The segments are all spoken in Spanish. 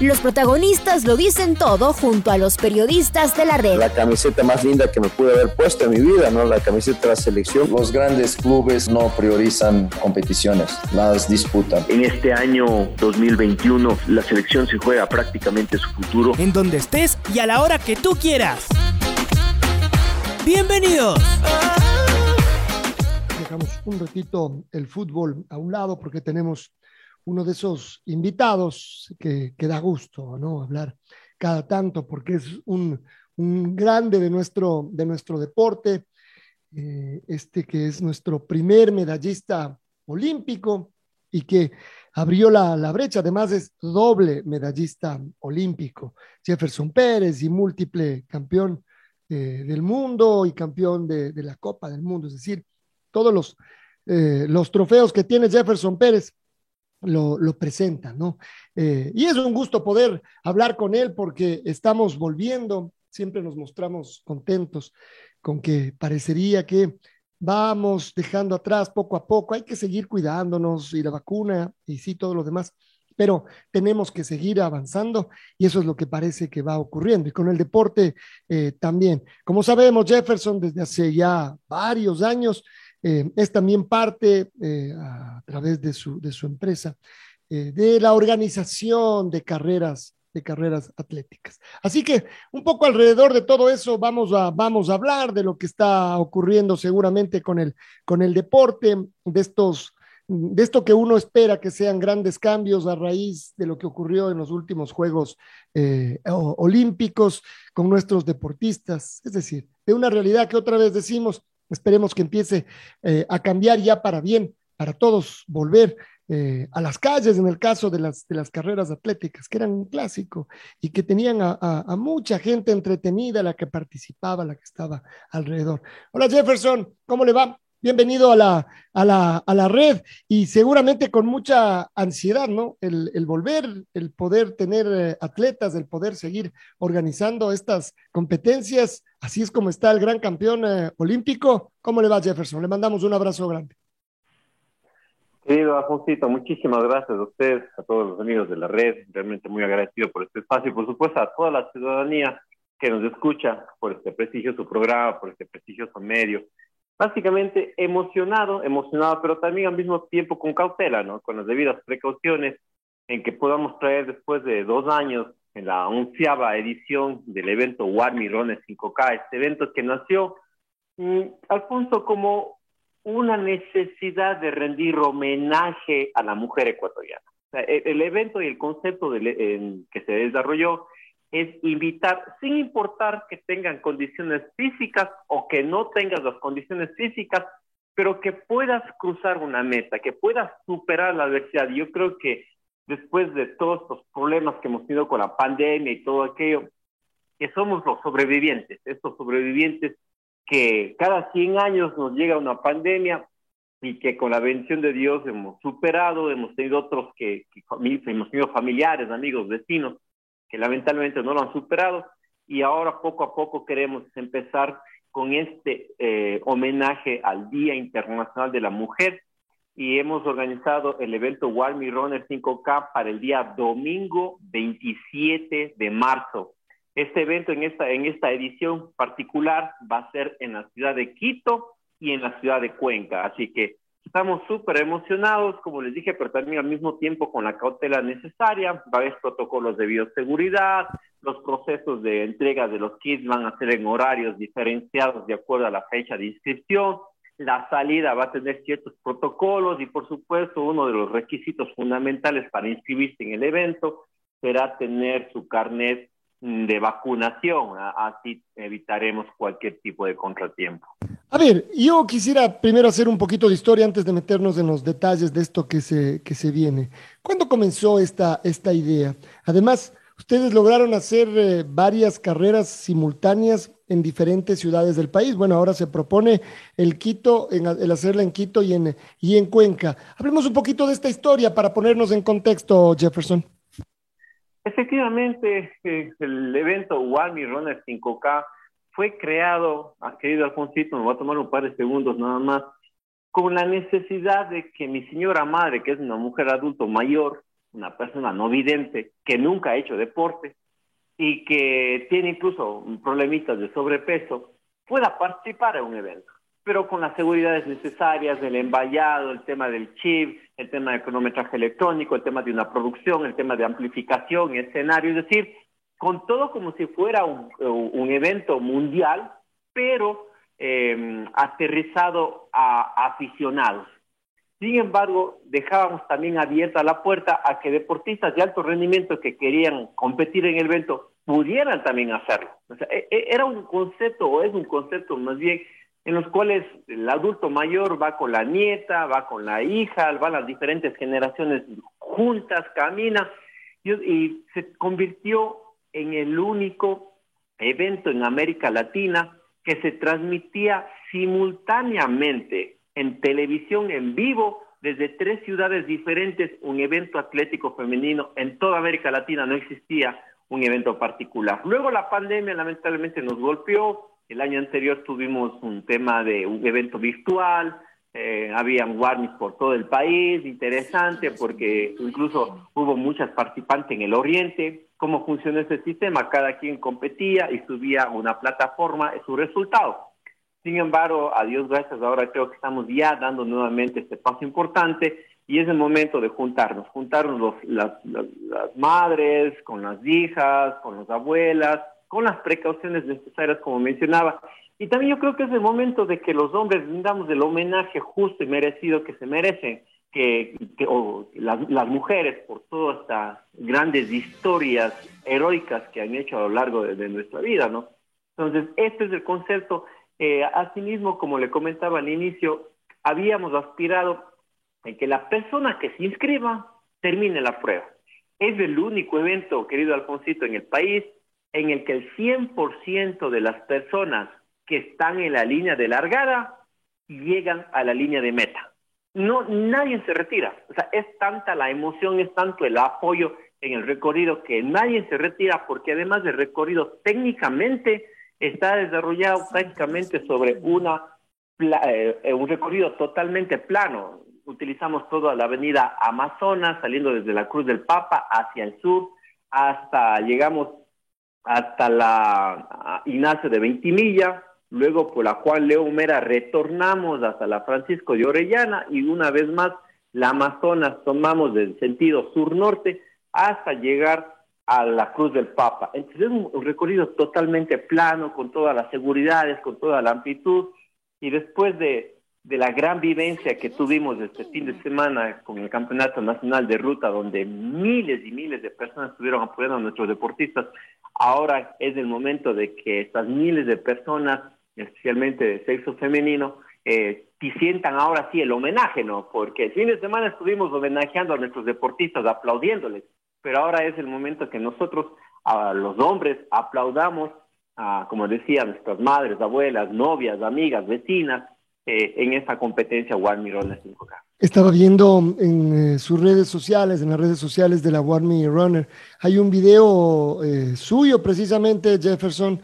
Los protagonistas lo dicen todo junto a los periodistas de la red. La camiseta más linda que me pude haber puesto en mi vida, ¿no? La camiseta de la selección. Los grandes clubes no priorizan competiciones, las disputan. En este año 2021 la selección se juega prácticamente su futuro. En donde estés y a la hora que tú quieras. Bienvenidos. Dejamos un ratito el fútbol a un lado porque tenemos uno de esos invitados que, que, da gusto, ¿no? Hablar cada tanto, porque es un, un grande de nuestro, de nuestro deporte, eh, este que es nuestro primer medallista olímpico y que abrió la, la, brecha, además es doble medallista olímpico, Jefferson Pérez y múltiple campeón eh, del mundo y campeón de, de, la Copa del Mundo, es decir, todos los, eh, los trofeos que tiene Jefferson Pérez lo, lo presenta, ¿no? Eh, y es un gusto poder hablar con él porque estamos volviendo, siempre nos mostramos contentos con que parecería que vamos dejando atrás poco a poco, hay que seguir cuidándonos y la vacuna y sí, todo lo demás, pero tenemos que seguir avanzando y eso es lo que parece que va ocurriendo. Y con el deporte eh, también. Como sabemos, Jefferson desde hace ya varios años eh, es también parte, eh, a través de su, de su empresa, eh, de la organización de carreras, de carreras atléticas. Así que un poco alrededor de todo eso vamos a, vamos a hablar de lo que está ocurriendo seguramente con el, con el deporte, de estos de esto que uno espera que sean grandes cambios a raíz de lo que ocurrió en los últimos Juegos Olímpicos con nuestros deportistas, es decir, de una realidad que otra vez decimos, Esperemos que empiece eh, a cambiar ya para bien, para todos volver eh, a las calles en el caso de las, de las carreras atléticas, que eran un clásico y que tenían a, mucha gente entretenida, la que participaba, la que estaba alrededor. Hola Jefferson, ¿cómo le va? Bienvenido a la, a la, a la red y seguramente con mucha ansiedad, ¿no? El, volver, el poder tener eh, atletas, el poder seguir organizando estas competencias. Así es como está el gran campeón eh, olímpico. ¿Cómo le va, Jefferson? Le mandamos un abrazo grande. Querido Alfonsito, muchísimas gracias a ustedes, a todos los amigos de la red, realmente muy agradecido por este espacio y por supuesto a toda la ciudadanía que nos escucha por este prestigioso programa, por este prestigioso medio básicamente emocionado, emocionado, pero también al mismo tiempo con cautela, ¿no? Con las debidas precauciones en que podamos traer después de dos años en la onceava edición del evento Warmi Rones 5K, este evento que nació, mm, Alfonso, como una necesidad de rendir homenaje a la mujer ecuatoriana. O sea, el, el, evento y el concepto de, en, que se desarrolló es invitar, sin importar que tengan condiciones físicas o que no tengas las condiciones físicas, pero que puedas cruzar una meta, que puedas superar la adversidad. Yo creo que después de todos estos problemas que hemos tenido con la pandemia y todo aquello, que somos los sobrevivientes, estos sobrevivientes que cada 100 años nos llega una pandemia y que con la bendición de Dios hemos superado, hemos tenido otros que, que hemos tenido familiares, amigos, vecinos, que lamentablemente no lo han superado y ahora poco a poco queremos empezar con este eh, homenaje al Día Internacional de la Mujer y hemos organizado el evento Walmy Runner 5K para el día domingo 27 de marzo. Este evento en esta, en esta edición particular va a ser en la ciudad de Quito y en la ciudad de Cuenca, así que Estamos súper emocionados, como les dije, pero también al mismo tiempo con la cautela necesaria. Va a haber protocolos de bioseguridad, los procesos de entrega de los kits van a ser en horarios diferenciados de acuerdo a la fecha de inscripción. La salida va a tener ciertos protocolos y, por supuesto, uno de los requisitos fundamentales para inscribirse en el evento será tener su carnet de vacunación, así evitaremos cualquier tipo de contratiempo. A ver, yo quisiera primero hacer un poquito de historia antes de meternos en los detalles de esto que se, que se viene. ¿Cuándo comenzó esta, esta idea? Además, ustedes lograron hacer eh, varias carreras simultáneas en diferentes ciudades del país. Bueno, ahora se propone el Quito, en, el hacerla en Quito y en, y en Cuenca. Hablemos un poquito de esta historia para ponernos en contexto, Jefferson. Efectivamente, el evento Walmy Runner 5K fue creado, ah, querido Alfonsito, me voy a tomar un par de segundos nada más, con la necesidad de que mi señora madre, que es una mujer adulto mayor, una persona no vidente, que nunca ha hecho deporte y que tiene incluso problemitas de sobrepeso, pueda participar en un evento, pero con las seguridades necesarias del emballado, el tema del chip, el tema de cronometraje electrónico, el tema de una producción, el tema de amplificación, escenario, es decir, con todo como si fuera un, un evento mundial, pero eh, aterrizado a, aficionados. Sin embargo, dejábamos también abierta la puerta a que deportistas de alto rendimiento que querían competir en el evento pudieran también hacerlo. E, e, era un concepto, o es un concepto más bien, en los cuales el adulto mayor va con la nieta, va con la hija, van las diferentes generaciones juntas, camina, y, y se convirtió en el único evento en América Latina que se transmitía simultáneamente en televisión en vivo desde tres ciudades diferentes, un evento atlético femenino en toda América Latina no existía un evento particular. Luego la pandemia lamentablemente nos golpeó, el año anterior tuvimos un tema de un evento virtual, eh, habían warnings por todo el país, interesante porque incluso hubo muchas participantes en el oriente, cómo funciona ese sistema, cada quien competía y subía una plataforma su resultado. Sin embargo, a Dios gracias, ahora creo que estamos ya dando nuevamente este paso importante y es el momento de juntarnos, juntarnos las, las madres con las hijas, con las abuelas, con las precauciones necesarias, como mencionaba. Y también yo creo que es el momento de que los hombres brindamos el homenaje justo y merecido que se merecen que, o las, mujeres por todas estas grandes historias heroicas que han hecho a lo largo de, nuestra vida, ¿no? Entonces, este es el concepto. Eh, asimismo, como le comentaba al inicio, habíamos aspirado en que la persona que se inscriba termine la prueba. Es el único evento, querido Alfonsito, en el país en el que el 100% de las personas que están en la línea de largada llegan a la línea de meta no, nadie se retira. O sea, es tanta la emoción, es tanto el apoyo en el recorrido que nadie se retira porque además del recorrido técnicamente está desarrollado prácticamente sobre una eh, un recorrido totalmente plano. Utilizamos toda la avenida Amazonas, saliendo desde la Cruz del Papa hacia el sur, hasta llegamos hasta la Ignacio de Ventimilla, luego por la Juan León Mera retornamos hasta la Francisco de Orellana y una vez más la Amazonas tomamos del sentido sur-norte hasta llegar a la Cruz del Papa. Entonces es un, recorrido totalmente plano, con todas las seguridades, con toda la amplitud, y después de, de la gran vivencia que tuvimos este fin de semana con el Campeonato Nacional de Ruta, donde miles y miles de personas estuvieron apoyando a nuestros deportistas, ahora es el momento de que estas miles de personas especialmente de sexo femenino, eh, sientan ahora sí el homenaje, ¿no? Porque el fin de semana estuvimos homenajeando a nuestros deportistas, aplaudiéndoles, pero ahora es el momento que nosotros, a los hombres, aplaudamos, a, como decía, nuestras madres, abuelas, novias, amigas, vecinas, eh, en esta competencia One Runner 5K. Estaba viendo en eh, sus redes sociales, en las redes sociales de la Me Runner, hay un video eh, suyo precisamente, Jefferson,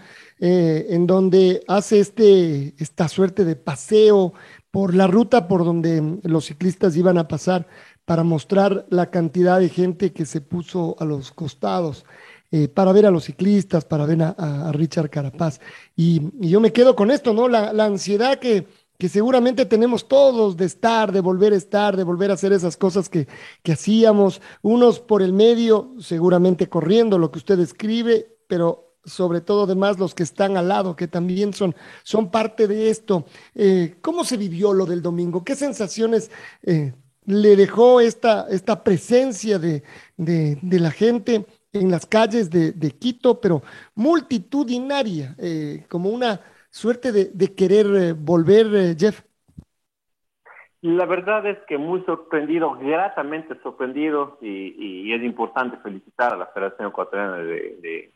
eh, en donde hace este, esta suerte de paseo por la ruta por donde los ciclistas iban a pasar para mostrar la cantidad de gente que se puso a los costados. Eh, para ver a los ciclistas, para ver a, Richard Carapaz. Y, yo me quedo con esto, ¿no? La, ansiedad que, que, seguramente tenemos todos de estar, de volver a estar, de volver a hacer esas cosas que, que hacíamos, unos por el medio, seguramente corriendo lo que usted escribe, pero sobre todo además los que están al lado, que también son, son parte de esto. Eh, ¿Cómo se vivió lo del domingo? ¿Qué sensaciones eh, le dejó esta, esta presencia de, la gente en las calles de, Quito, pero multitudinaria, eh, como una suerte de, querer volver, Jeff? La verdad es que muy sorprendido, gratamente sorprendido, y, es importante felicitar a la Federación Ecuatoriana de,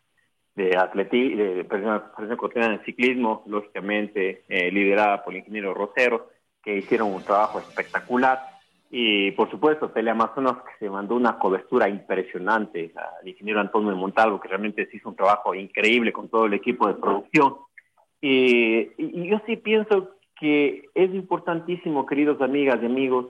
de, Atletismo, de Federación Ecuatoriana de Ciclismo, lógicamente eh, liderada por el ingeniero Rosero, que hicieron un trabajo espectacular. Y por supuesto, Teleamazonas que se mandó una cobertura impresionante, al ingeniero Antonio Montalvo, que realmente se hizo un trabajo increíble con todo el equipo de producción. y yo sí pienso que es importantísimo, queridos amigas y amigos,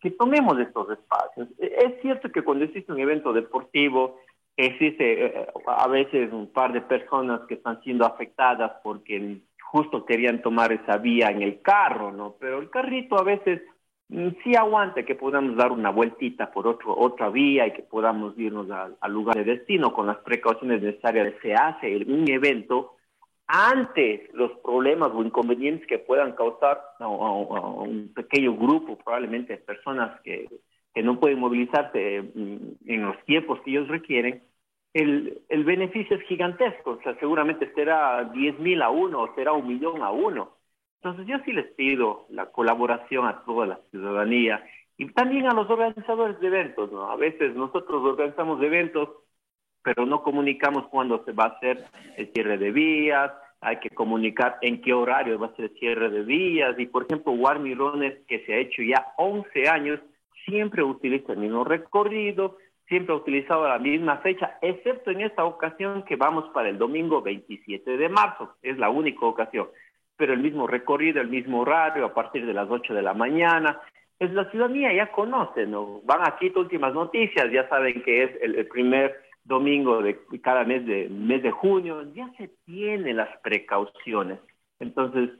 que tomemos estos espacios. Es cierto que cuando existe un evento deportivo, existe eh, a veces un par de personas que están siendo afectadas porque justo querían tomar esa vía en el carro, ¿no? Pero el carrito a veces mm, sí aguanta que podamos dar una vueltita por otro, otra vía y que podamos irnos al lugar de destino con las precauciones necesarias. Se hace un evento antes los problemas o inconvenientes que puedan causar a, un pequeño grupo, probablemente personas que, que no pueden movilizarse mm, en los tiempos que ellos requieren, el, el beneficio es gigantesco. O sea, seguramente será 10 mil a uno o será un millón a uno. Entonces yo sí les pido la colaboración a toda la ciudadanía y también a los organizadores de eventos. ¿no? A veces nosotros organizamos eventos pero no comunicamos cuándo se va a hacer el cierre de vías, hay que comunicar en qué horario va a ser el cierre de vías, y por ejemplo, Guarmirones, que se ha hecho ya 11 años, siempre utiliza el mismo recorrido, siempre ha utilizado la misma fecha, excepto en esta ocasión que vamos para el domingo 27 de marzo, es la única ocasión, pero el mismo recorrido, el mismo horario, a partir de las 8 de la mañana, es la ciudadanía ya conoce, ¿no? Van aquí últimas noticias, ya saben que es el primer domingo de cada mes de mes de junio, ya se tienen las precauciones. Entonces,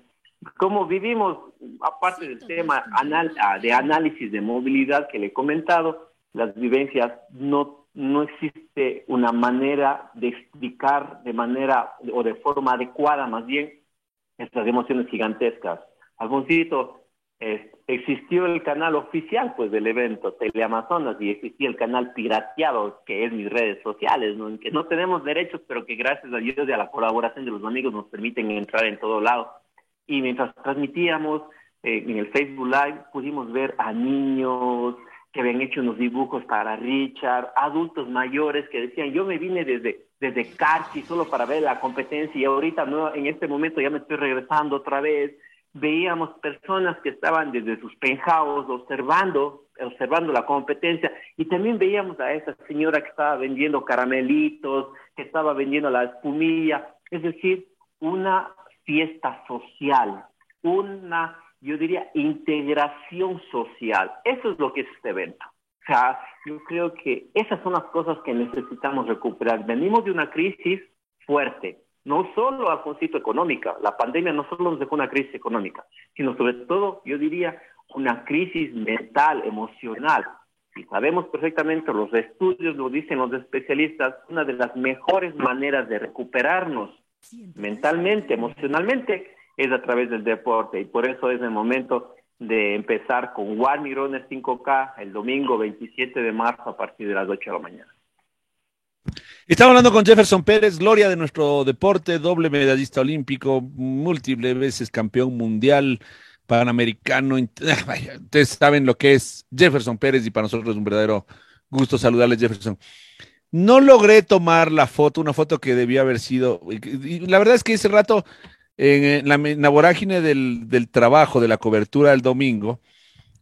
como vivimos, aparte del tema ah, de análisis de movilidad que le he comentado, las vivencias no, no existe una manera de explicar de manera o de forma adecuada más bien estas emociones gigantescas. Alfoncito, existió el canal oficial pues del evento Teleamazonas y existía el canal pirateado que es mis redes sociales, ¿no? en que no tenemos derechos pero que gracias a Dios y a la colaboración de los amigos nos permiten entrar en todo lado. Y mientras transmitíamos eh, en el Facebook Live pudimos ver a niños que habían hecho unos dibujos para Richard, adultos mayores que decían yo me vine desde desde Carchi solo para ver la competencia y ahorita no en este momento ya me estoy regresando otra vez veíamos personas que estaban desde sus penjados observando, observando la competencia. Y también veíamos a esa señora que estaba vendiendo caramelitos, que estaba vendiendo la espumilla, es decir, una fiesta social, una, yo diría, integración social. Eso es lo que es este evento. O sea, yo creo que esas son las cosas que necesitamos recuperar. Venimos de una crisis fuerte, no solo Alfonsito económica, la pandemia no solo nos dejó una crisis económica, sino sobre todo, yo diría, una crisis mental, emocional. Y sabemos perfectamente, los estudios lo dicen los especialistas, una de las mejores maneras de recuperarnos mentalmente, emocionalmente, es a través del deporte. Y por eso es el momento de empezar con One Mirones 5K el domingo 27 de marzo a partir de las 8 de la mañana. Estamos hablando con Jefferson Pérez, gloria de nuestro deporte, doble medallista olímpico, múltiples veces campeón mundial, panamericano. Ustedes saben lo que es Jefferson Pérez y para nosotros es un verdadero gusto saludarle, Jefferson. No logré tomar la foto, una foto que debía haber sido. Y la verdad es que ese rato, en la, vorágine del, del trabajo, de la cobertura del domingo,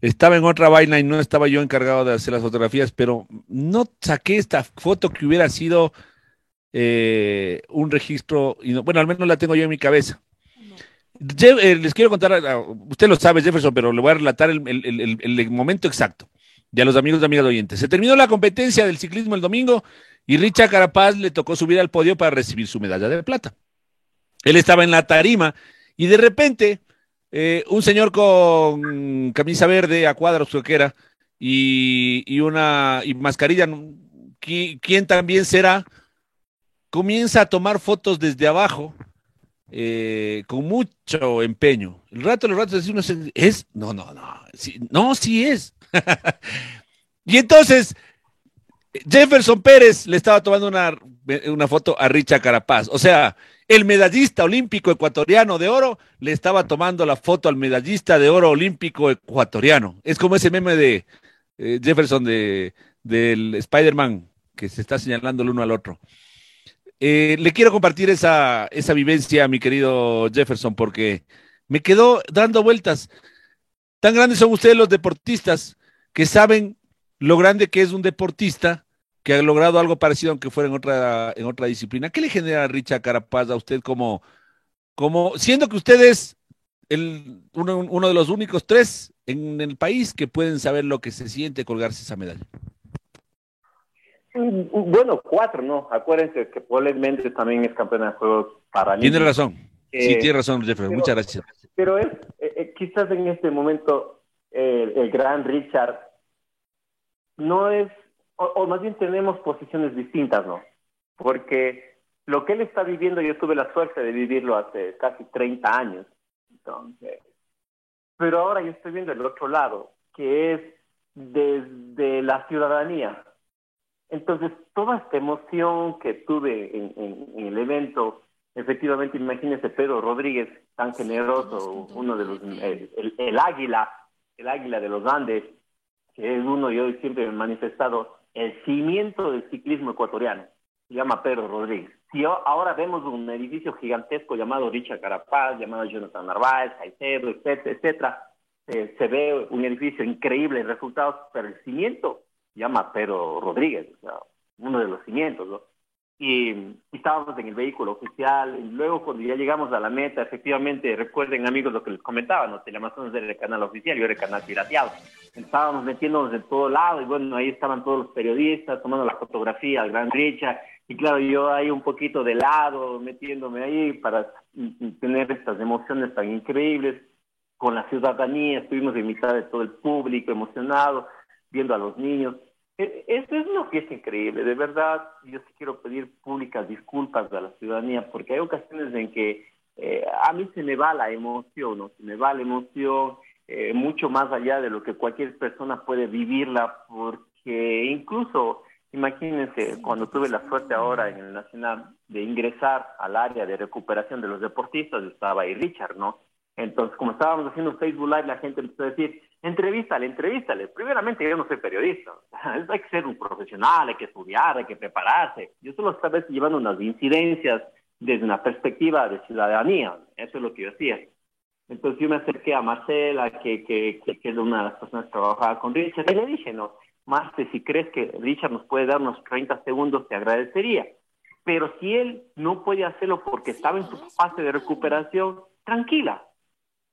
estaba en otra vaina y no estaba yo encargado de hacer las fotografías, pero no saqué esta foto que hubiera sido eh, un registro, y bueno, al menos la tengo yo en mi cabeza. Eh, les quiero contar, usted lo sabe, Jefferson, pero le voy a relatar el, momento exacto. Y a los amigos y amigas oyentes. Se terminó la competencia del ciclismo el domingo y Richard Carapaz le tocó subir al podio para recibir su medalla de plata. Él estaba en la tarima y de repente eh, un señor con camisa verde a cuadros, creo que era, y, una y mascarilla, ¿quién también será? Comienza a tomar fotos desde abajo eh, con mucho empeño. El rato, los ratos, uno es, no, no, no, no, sí es. y entonces, Jefferson Pérez le estaba tomando una, una foto a Richa Carapaz. O sea, el medallista olímpico ecuatoriano de oro le estaba tomando la foto al medallista de oro olímpico ecuatoriano. Es como ese meme de eh, Jefferson de, del Spider-Man que se está señalando el uno al otro. Eh, le quiero compartir esa, esa vivencia, mi querido Jefferson, porque me quedó dando vueltas. Tan grandes son ustedes los deportistas que saben lo grande que es un deportista que ha logrado algo parecido aunque fuera en otra, en otra disciplina. ¿Qué le genera Richard Carapaz a usted como, como siendo que usted es el, uno, uno, de los únicos tres en el país que pueden saber lo que se siente colgarse esa medalla? Mm, bueno, cuatro, ¿no? Acuérdense que Paul Méndez también es campeón de Juegos Paralímpicos. Tiene razón. sí, tiene razón, Jeffrey. Muchas gracias. Pero es, eh, eh, quizás en este momento, eh, el gran Richard no es o, más bien tenemos posiciones distintas, ¿no? Porque lo que él está viviendo, yo tuve la suerte de vivirlo hace casi 30 años. Entonces, pero ahora yo estoy viendo el otro lado, que es desde la ciudadanía. Entonces, toda esta emoción que tuve en, el evento, efectivamente, imagínese Pedro Rodríguez, tan generoso, uno de los, el, águila, el águila de los Andes, que es uno, yo siempre he manifestado, el cimiento del ciclismo ecuatoriano. Se llama Pedro Rodríguez. Si ahora vemos un edificio gigantesco llamado Richard Carapaz, llamado Jonathan Narváez, Caicedo, etcétera, etcétera, eh, se ve un edificio increíble en resultados, pero el cimiento se llama Pedro Rodríguez, o sea, uno de los cimientos, ¿no? Y, estábamos en el vehículo oficial. Y luego, cuando ya llegamos a la meta, efectivamente, recuerden, amigos, lo que les comentaba, ¿no? Telemazones era el canal oficial, yo era el canal pirateado. Estábamos metiéndonos de todo lado, y bueno, ahí estaban todos los periodistas tomando la fotografía al Gran Richard. Y claro, yo ahí un poquito de lado, metiéndome ahí para tener estas emociones tan increíbles con la ciudadanía. Estuvimos en mitad de todo el público, emocionado, viendo a los niños. E, esto es una fiesta increíble, de verdad. Yo sí quiero pedir públicas disculpas a la ciudadanía porque hay ocasiones en que eh, a mí se me va la emoción, ¿no? Se me va la emoción eh, mucho más allá de lo que cualquier persona puede vivirla, porque incluso, imagínense, cuando tuve la suerte ahora en el Nacional de ingresar al área de recuperación de los deportistas, estaba ahí Richard, ¿no? Entonces, como estábamos haciendo Facebook Live, la gente empezó a decir, entrevístale, entrevístale. Primeramente, yo no soy periodista. hay que ser un profesional, hay que estudiar, hay que prepararse. Yo solo estaba llevando unas incidencias desde una perspectiva de ciudadanía. Eso es lo que yo hacía. Entonces yo me acerqué a Marcela, que, que, que, es una de las personas que trabajaba con Richard, y le dije, no, Marce, si crees que Richard nos puede dar unos 30 segundos, te agradecería. Pero si él no puede hacerlo porque estaba en su fase de recuperación, tranquila,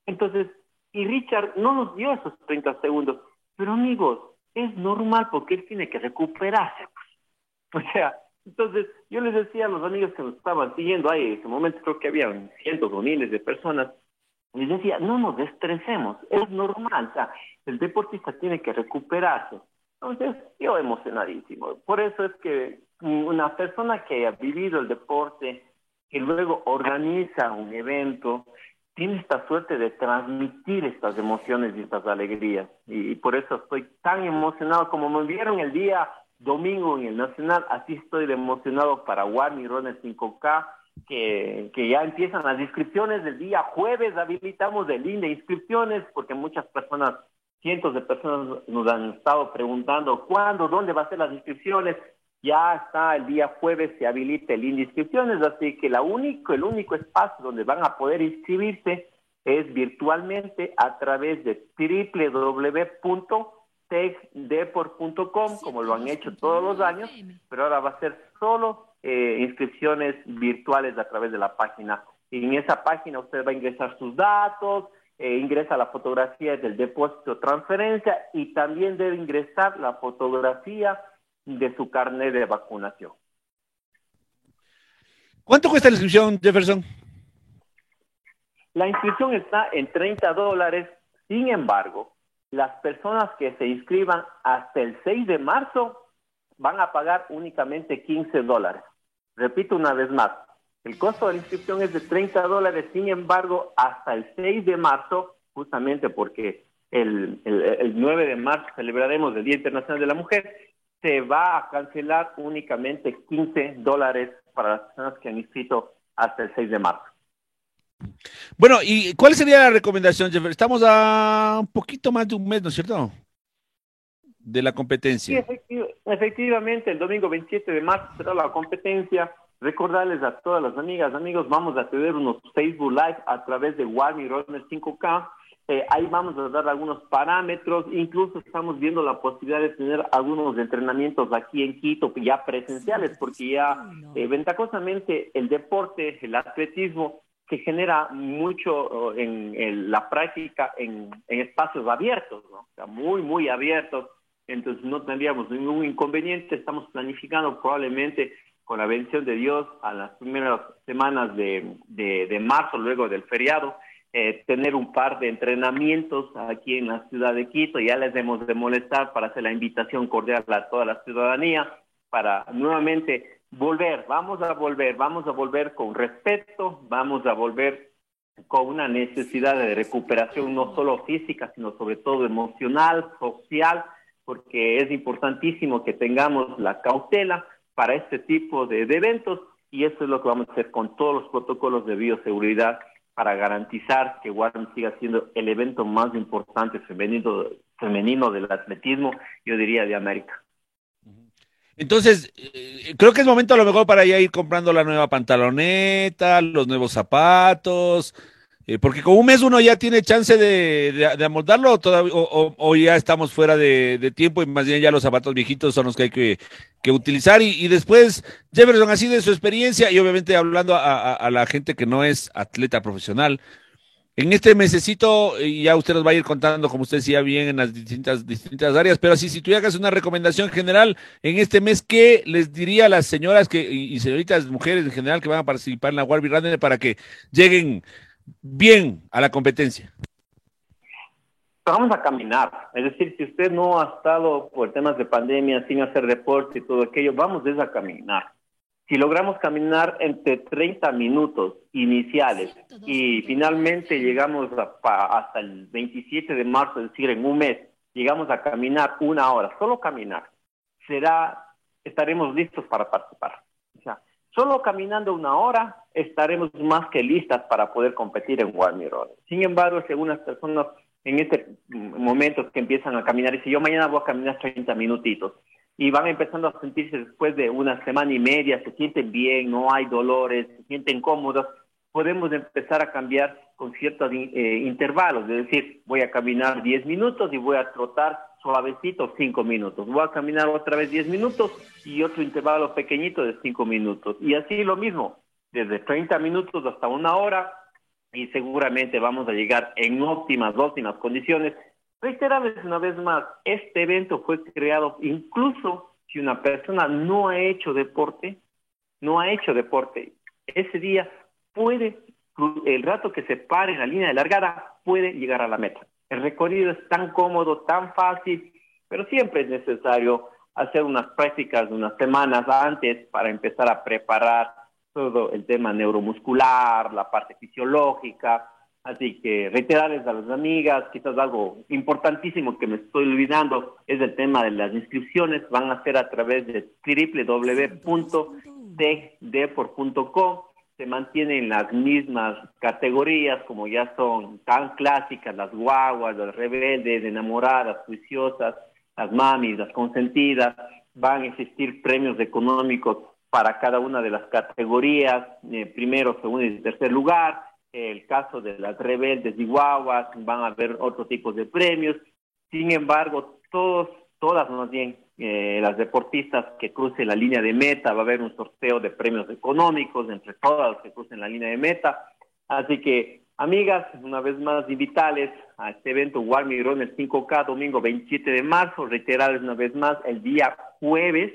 entonces, y Richard no nos dio esos 30 segundos, pero amigos, es normal porque él tiene que recuperarse. Pues. O sea, entonces yo les decía a los amigos que nos estaban siguiendo ahí, en ese momento creo que había cientos o miles de personas, les decía, no nos estresemos, es normal, o sea, el deportista tiene que recuperarse. Entonces, yo emocionadísimo. Por eso es que una persona que ha vivido el deporte, que luego organiza un evento, tiene esta suerte de transmitir estas emociones y estas alegrías. Y por eso estoy tan emocionado como me vieron el día domingo en el Nacional, así estoy emocionado para Warner Runner 5K, que, que ya empiezan las inscripciones del día jueves, habilitamos el link de inscripciones, porque muchas personas, cientos de personas nos han estado preguntando cuándo, dónde va a ser las inscripciones, ya está el día jueves se habilita el inscripciones, así que la único, el único espacio donde van a poder inscribirse es virtualmente a través de www.techdeport.com, como lo han hecho todos los años, pero ahora va a ser solo eh, inscripciones virtuales a través de la página. Y en esa página usted va a ingresar sus datos, eh, ingresa la fotografía del depósito transferencia y también debe ingresar la fotografía de su carnet de vacunación. ¿Cuánto cuesta la inscripción, Jefferson? La inscripción está en 30 dólares. Sin embargo, las personas que se inscriban hasta el 6 de marzo van a pagar únicamente 15 dólares. Repito una vez más, el costo de la inscripción es de 30 dólares, sin embargo, hasta el 6 de marzo, justamente porque el, el, el 9 de marzo celebraremos el Día Internacional de la Mujer, se va a cancelar únicamente 15 dólares para las personas que han inscrito hasta el 6 de marzo. Bueno, ¿y cuál sería la recomendación, Jeffer? Estamos a un poquito más de un mes, ¿no es cierto? De la competencia. Sí, efectivamente, el domingo 27 de marzo será la competencia. Recordarles a todas las amigas, amigos, vamos a tener unos Facebook Live a través de Warmi Runner 5K. Eh, ahí vamos a dar algunos parámetros, incluso estamos viendo la posibilidad de tener algunos entrenamientos aquí en Quito, ya presenciales, porque ya eh, ventajosamente el deporte, el atletismo, se genera mucho oh, en, la práctica en, espacios abiertos, ¿no? o sea, muy, muy abiertos, entonces no tendríamos ningún inconveniente, estamos planificando probablemente con la bendición de Dios a las primeras semanas de, de marzo, luego del feriado, eh, tener un par de entrenamientos aquí en la ciudad de Quito. Ya les hemos de molestar para hacer la invitación cordial a toda la ciudadanía para nuevamente volver, vamos a volver, vamos a volver con respeto, vamos a volver con una necesidad de recuperación no solo física, sino sobre todo emocional, social, porque es importantísimo que tengamos la cautela para este tipo de, de eventos y eso es lo que vamos a hacer con todos los protocolos de bioseguridad para garantizar que Warren siga siendo el evento más importante femenino, femenino del atletismo, yo diría, de América. Entonces, eh, creo que es momento a lo mejor para ya ir comprando la nueva pantaloneta, los nuevos zapatos, eh, porque con un mes uno ya tiene chance de, de, amoldarlo o, o, ya estamos fuera de, tiempo y más bien ya los zapatos viejitos son los que hay que, utilizar. Y, después, Jefferson, así de su experiencia y obviamente hablando a, la gente que no es atleta profesional, en este mesecito, ya usted nos va a ir contando, como usted decía bien, en las distintas, distintas áreas, pero así, si tú hagas una recomendación general en este mes, ¿qué les diría a las señoras que, y, señoritas, mujeres en general que van a participar en la Warby Runner para que lleguen bien a la competencia? Vamos a caminar. Es decir, si usted no ha estado por temas de pandemia sin hacer deporte y todo aquello, vamos a caminar. Si logramos caminar entre 30 minutos iniciales y finalmente llegamos hasta el 27 de marzo, es decir, en un mes, llegamos a caminar una hora, solo caminar, será, estaremos listos para participar. Solo caminando una hora estaremos más que listas para poder competir en Warmi Sin embargo, si algunas personas en este momento que empiezan a caminar, si yo mañana voy a caminar 30 minutitos, y van empezando a sentirse después de una semana y media, se sienten bien, no hay dolores, se sienten cómodos, podemos empezar a cambiar con ciertos eh, intervalos, es decir, voy a caminar 10 minutos y voy a trotar suavecito 5 minutos, voy a caminar otra vez 10 minutos y otro intervalo pequeñito de 5 minutos, y así lo mismo, desde 30 minutos hasta una hora, y seguramente vamos a llegar en óptimas, óptimas condiciones. Reiterarles una vez más, este evento fue creado incluso si una persona no ha hecho deporte, no ha hecho deporte, ese día puede, el rato que se pare en la línea de largada, puede llegar a la meta. El recorrido es tan cómodo, tan fácil, pero siempre es necesario hacer unas prácticas unas semanas antes para empezar a preparar todo el tema neuromuscular, la parte fisiológica, Así que reiterarles a las amigas, quizás algo importantísimo que me estoy olvidando es el tema de las inscripciones. Van a ser a través de www.tecdepor.com. Se mantienen las mismas categorías como ya son tan clásicas, las guaguas, las rebeldes, enamoradas, juiciosas, las mamis, las consentidas. Van a existir premios económicos para cada una de las categorías, eh, primero, segundo y tercer lugar el caso de las rebeldes y guaguas, van a haber otros tipos de premios. Sin embargo, todos, todas más bien, eh, las deportistas que crucen la línea de meta, va a haber un sorteo de premios económicos entre todas las que crucen la línea de meta. Así que, amigas, una vez más, invitarles a este evento War el 5K, domingo 27 de marzo, reiterarles una vez más el día jueves,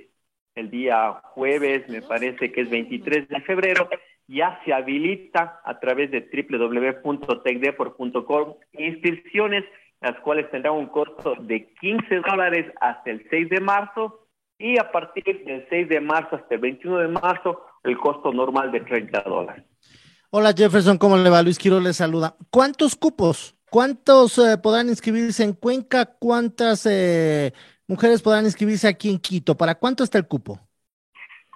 el día jueves me parece que es 23 de febrero, ya se habilita a través de www.tecdepor.com inscripciones, las cuales tendrán un costo de 15 dólares hasta el 6 de marzo y a partir del 6 de marzo hasta el 21 de marzo el costo normal de 30 dólares. Hola Jefferson, ¿cómo le va? Luis Quiroz le saluda. ¿Cuántos cupos? ¿Cuántos eh, podrán inscribirse en Cuenca? ¿Cuántas eh, mujeres podrán inscribirse aquí en Quito? ¿Para cuánto está el cupo?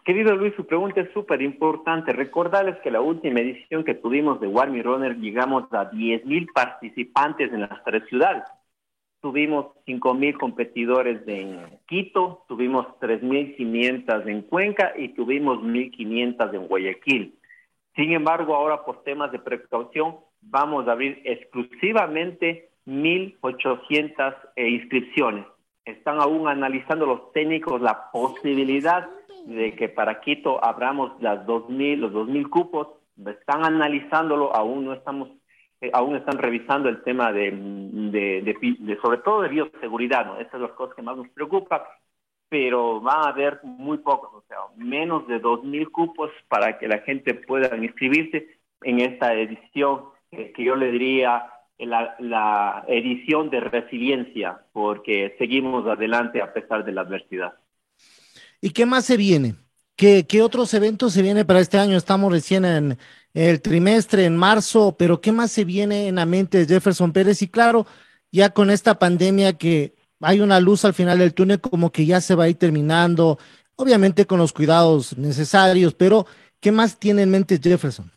Querido Luis, su pregunta es súper importante. Recordarles que la última edición que tuvimos de Warmy Runner llegamos a 10.000 participantes en las tres ciudades. Tuvimos 5.000 competidores en Quito, tuvimos 3.500 en Cuenca y tuvimos 1.500 en Guayaquil. Sin embargo, ahora por temas de precaución vamos a abrir exclusivamente 1.800 eh, inscripciones. Están aún analizando los técnicos la posibilidad de que para Quito abramos las 2000, los 2000 cupos, están analizándolo, aún no estamos, eh, aún están revisando el tema de, sobre todo de bioseguridad, ¿no? Esas son las cosas que más nos preocupa, pero va a haber muy pocos, o sea, menos de 2000 cupos para que la gente pueda inscribirse en esta edición, eh, que yo le diría la, la edición de resiliencia, porque seguimos adelante a pesar de la adversidad. ¿Y qué más se viene? ¿Qué, ¿Qué, otros eventos se viene para este año? Estamos recién en el trimestre, en marzo, pero ¿qué más se viene en la mente de Jefferson Pérez? Y claro, ya con esta pandemia que hay una luz al final del túnel, como que ya se va a ir terminando, obviamente con los cuidados necesarios, pero ¿qué más tiene en mente Jefferson?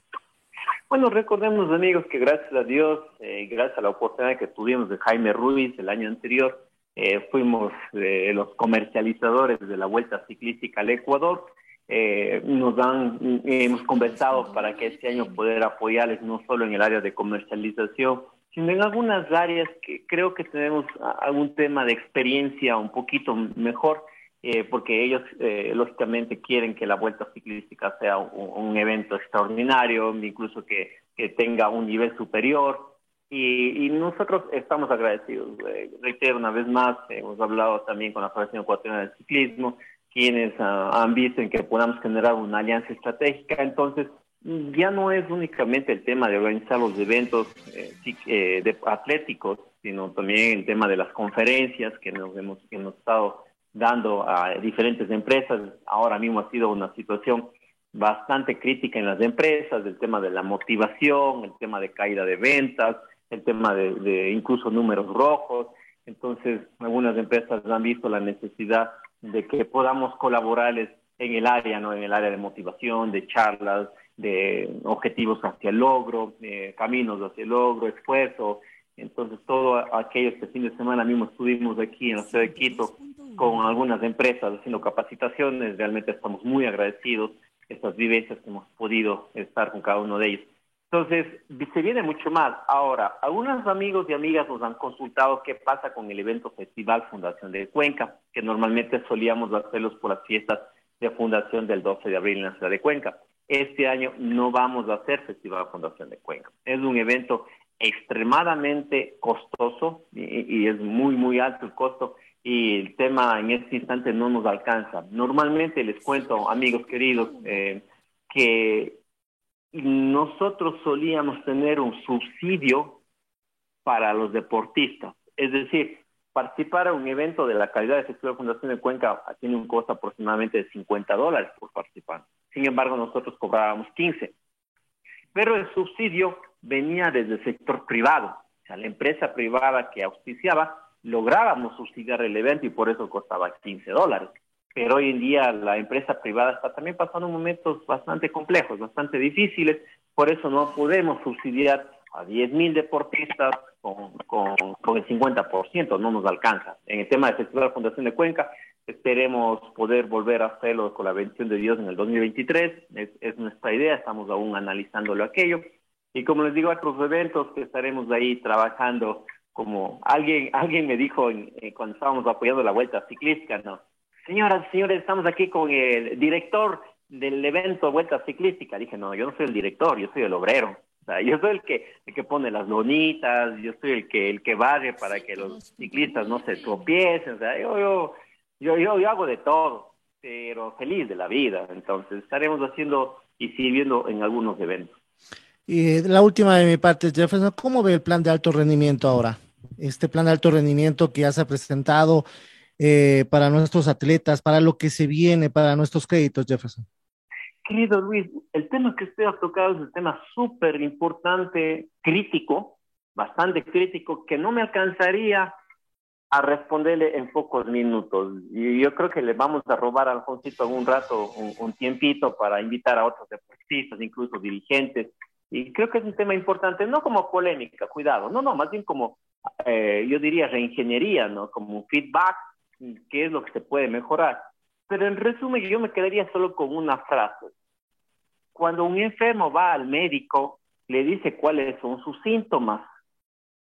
Bueno, recordemos amigos que gracias a Dios, eh, gracias a la oportunidad que tuvimos de Jaime Ruiz el año anterior, eh, fuimos eh, los comercializadores de la Vuelta Ciclística al Ecuador. Eh, nos han, hemos conversado para que este año poder apoyarles no solo en el área de comercialización, sino en algunas áreas que creo que tenemos algún tema de experiencia un poquito mejor, porque ellos lógicamente quieren que la Vuelta Ciclística sea un, evento extraordinario, incluso que, que tenga un nivel superior. Y, nosotros estamos agradecidos. Reitero una vez más, hemos hablado también con la Federación Ecuatoriana de Ciclismo, quienes ah, han visto en que podamos generar una alianza estratégica. Entonces, ya no es únicamente el tema de organizar los eventos eh, eh, de atléticos, sino también el tema de las conferencias que nos hemos, que hemos estado dando a diferentes empresas. Ahora mismo ha sido una situación bastante crítica en las empresas, el tema de la motivación, el tema de caída de ventas, el tema de, incluso números rojos. Entonces, algunas empresas han visto la necesidad de que podamos colaborarles en el área, ¿no? En el área de motivación, de charlas, de objetivos hacia el logro, de caminos hacia el logro, esfuerzo. Entonces, todo aquello este fin de semana mismo estuvimos aquí en la ciudad de Quito con algunas empresas haciendo capacitaciones. Realmente estamos muy agradecidos estas vivencias que hemos podido estar con cada uno de ellos. Entonces, se viene mucho más. Ahora, algunos amigos y amigas nos han consultado qué pasa con el evento Festival Fundación de Cuenca, que normalmente solíamos hacerlos por las fiestas de fundación del 12 de abril en la ciudad de Cuenca. Este año no vamos a hacer Festival Fundación de Cuenca. Es un evento extremadamente costoso y, es muy, muy alto el costo y el tema en este instante no nos alcanza. Normalmente les cuento, amigos queridos, eh, que nosotros solíamos tener un subsidio para los deportistas. Es decir, participar en un evento de la calidad de Festival Fundación de Cuenca tiene un costo aproximadamente de 50 dólares por participar. Sin embargo, nosotros cobrábamos 15. Pero el subsidio venía desde el sector privado. O sea, la empresa privada que auspiciaba, lográbamos subsidiar el evento y por eso costaba 15 dólares pero hoy en día la empresa privada está también pasando momentos bastante complejos, bastante difíciles, por eso no podemos subsidiar a 10.000 deportistas con, con, el 50%, no nos alcanza. En el tema del Festival Fundación de Cuenca, esperemos poder volver a hacerlo con la bendición de Dios en el 2023, es, es nuestra idea, estamos aún analizándolo aquello. Y como les digo, otros eventos que estaremos ahí trabajando, como alguien alguien me dijo eh, cuando estábamos apoyando la vuelta ciclística, ¿no? Señoras, señores, estamos aquí con el director del evento Vuelta Ciclística. Dije, no, yo no soy el director, yo soy el obrero. Yo soy el que, el que pone las lonitas, yo soy el que, el que barre para que los ciclistas no se tropiecen. O sea, yo, yo, yo, yo, yo hago de todo, pero feliz de la vida. Entonces, estaremos haciendo y sirviendo en algunos eventos. Y la última de mi parte, Jefferson, ¿cómo ve el plan de alto rendimiento ahora? Este plan de alto rendimiento que ya se ha presentado, eh, para nuestros atletas, para lo que se viene, para nuestros créditos, Jefferson? Querido Luis, el tema que usted ha tocado es un tema súper importante, crítico, bastante crítico, que no me alcanzaría a responderle en pocos minutos. Y yo creo que le vamos a robar a Alfonsito un rato, un, un tiempito para invitar a otros deportistas, incluso dirigentes. Y creo que es un tema importante, no como polémica, cuidado, no, no, más bien como, eh, yo diría, reingeniería, ¿no? Como un feedback, qué es lo que se puede mejorar. Pero en resumen, yo me quedaría solo con una frase. Cuando un enfermo va al médico, le dice cuáles son sus síntomas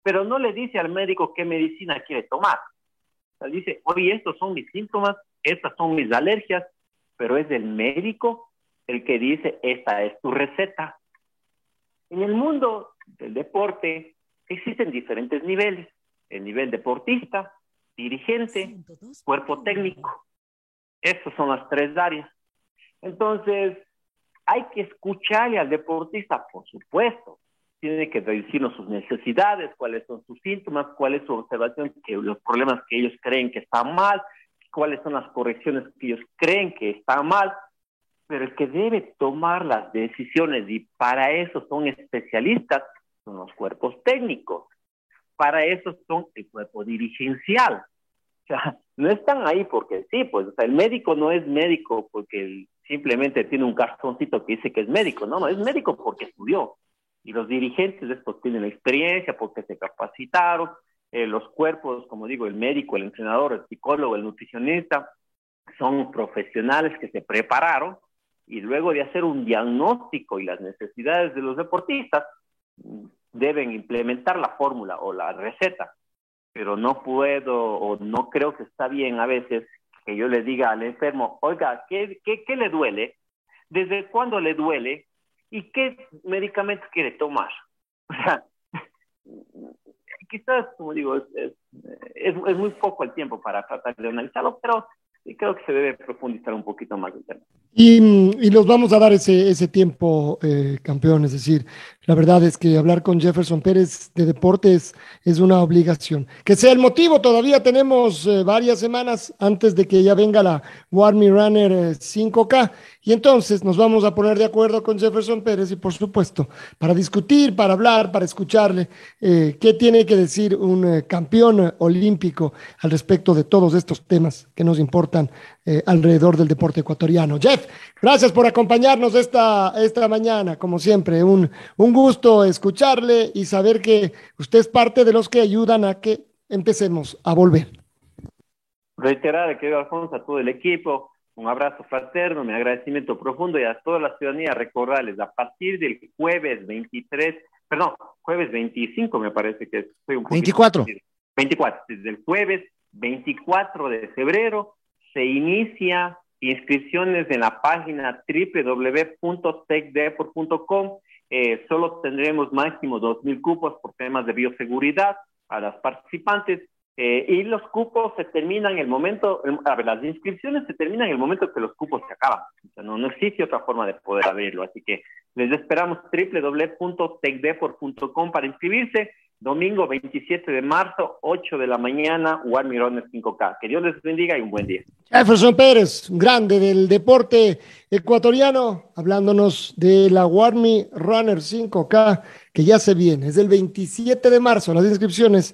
pero no le dice al médico qué medicina quiere tomar. O sea, dice, oye, estos son mis síntomas, estas son mis alergias, pero es el médico el que dice, esta es tu receta. En el mundo del deporte existen diferentes niveles. El nivel deportista, dirigente, cuerpo técnico. Estas son las tres áreas. Entonces, hay que escucharle al deportista, por supuesto, tiene que decirnos sus necesidades, cuáles son sus síntomas, cuál es su observación, que los problemas que ellos creen que están mal, cuáles son las correcciones que ellos creen que están mal, pero el que debe tomar las decisiones y para eso son especialistas son los cuerpos técnicos, para eso son el cuerpo dirigencial. O sea, no están ahí porque sí, pues o sea, el médico no es médico porque simplemente tiene un cartoncito que dice que es médico, no, no, es médico porque estudió y los dirigentes después tienen la experiencia porque se capacitaron, eh, los cuerpos, como digo, el médico, el entrenador, el psicólogo, el nutricionista, son profesionales que se prepararon y luego de hacer un diagnóstico y las necesidades de los deportistas, deben implementar la fórmula o la receta. Pero no puedo o no creo que está bien a veces que yo le diga al enfermo, oiga, ¿qué, qué, qué le duele? ¿Desde cuándo le duele? ¿Y qué medicamentos quiere tomar? O sea, quizás, como digo, es, es, es, muy poco el tiempo para tratar de analizarlo, pero creo que se debe profundizar un poquito más el tema. Y, y nos vamos a dar ese, ese tiempo, eh, campeón. Es decir, la verdad es que hablar con Jefferson Pérez de deportes es una obligación. Que sea el motivo, todavía tenemos eh, varias semanas antes de que ya venga la Warmy Runner 5K. Eh, y entonces nos vamos a poner de acuerdo con Jefferson Pérez y, por supuesto, para discutir, para hablar, para escucharle, qué tiene que decir un campeón olímpico al respecto de todos estos temas que nos importan alrededor del deporte ecuatoriano. Jeff, gracias por acompañarnos esta, esta mañana, como siempre, un, un gusto escucharle y saber que usted es parte de los que ayudan a que empecemos a volver. Reiterar, querido Alfonso, a todo el equipo, un abrazo fraterno, mi agradecimiento profundo y a toda la ciudadanía recordarles, a partir del jueves 23, perdón, jueves 25 me parece que estoy un 24. 24, desde el jueves 24 de febrero se inicia inscripciones en la página www.techdeport.com. Eh, solo tendremos máximo 2.000 cupos por temas de bioseguridad a las participantes eh, y los cupos se terminan el momento, a ver, las inscripciones se terminan el momento que los cupos se acaban. O sea, no, no existe otra forma de poder abrirlo. Así que les esperamos www.techdeport.com para inscribirse domingo 27 de marzo, 8 de la mañana, Juan Mirones 5K. Que Dios les bendiga y un buen día. Jefferson Pérez, grande del deporte ecuatoriano, hablándonos de la Warmy Runner 5K, que ya se viene. Es el 27 de marzo. Las inscripciones